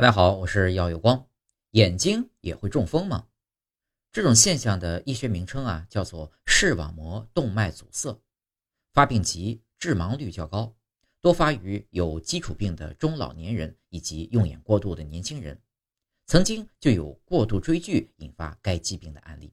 大家好，我是耀有光。眼睛也会中风吗？这种现象的医学名称啊，叫做视网膜动脉阻塞，发病急，致盲率较高，多发于有基础病的中老年人以及用眼过度的年轻人。曾经就有过度追剧引发该疾病的案例。